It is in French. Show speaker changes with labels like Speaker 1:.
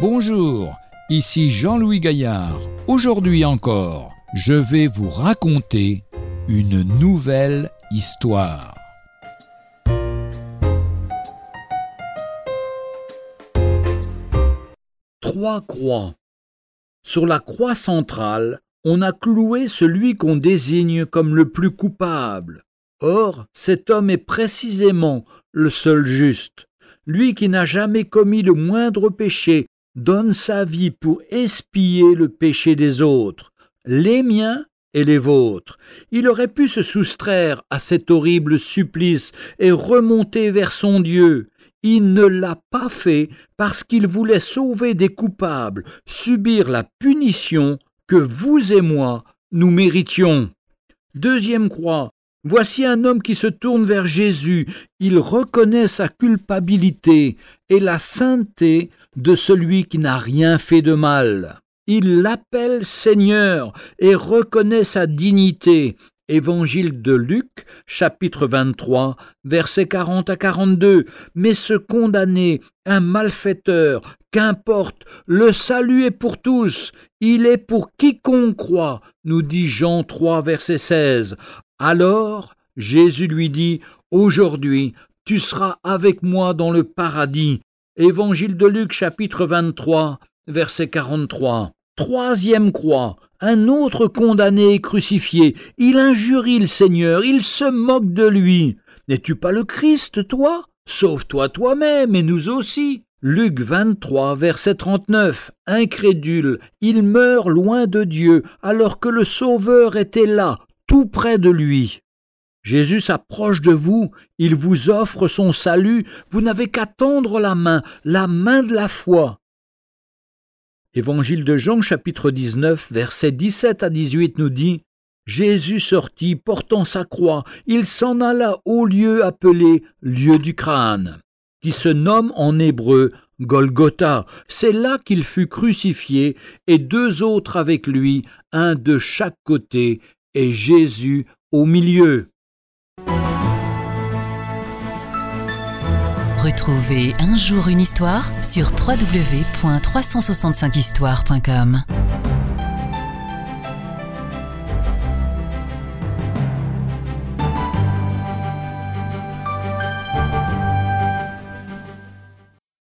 Speaker 1: Bonjour, ici Jean-Louis Gaillard. Aujourd'hui encore, je vais vous raconter une nouvelle histoire.
Speaker 2: Trois croix. Sur la croix centrale, on a cloué celui qu'on désigne comme le plus coupable. Or, cet homme est précisément le seul juste, lui qui n'a jamais commis le moindre péché, donne sa vie pour espier le péché des autres, les miens et les vôtres. Il aurait pu se soustraire à cet horrible supplice et remonter vers son Dieu. Il ne l'a pas fait parce qu'il voulait sauver des coupables, subir la punition que vous et moi nous méritions. Deuxième croix. Voici un homme qui se tourne vers Jésus. Il reconnaît sa culpabilité et la sainteté de celui qui n'a rien fait de mal. Il l'appelle Seigneur et reconnaît sa dignité. Évangile de Luc, chapitre 23, versets 40 à 42. Mais ce condamné, un malfaiteur, qu'importe, le salut est pour tous, il est pour quiconque croit, nous dit Jean 3, verset 16. Alors Jésus lui dit, Aujourd'hui, tu seras avec moi dans le paradis. Évangile de Luc chapitre 23, verset 43. Troisième croix, un autre condamné est crucifié. Il injurie le Seigneur, il se moque de lui. N'es-tu pas le Christ, toi? Sauve-toi toi-même et nous aussi. Luc 23, verset 39. Incrédule, il meurt loin de Dieu, alors que le Sauveur était là, tout près de lui. Jésus s'approche de vous, il vous offre son salut, vous n'avez qu'à tendre la main, la main de la foi. Évangile de Jean chapitre 19 versets 17 à 18 nous dit Jésus sortit portant sa croix, il s'en alla au lieu appelé lieu du crâne, qui se nomme en hébreu Golgotha. C'est là qu'il fut crucifié, et deux autres avec lui, un de chaque côté, et Jésus au milieu.
Speaker 3: Retrouvez un jour une histoire sur www.365histoire.com.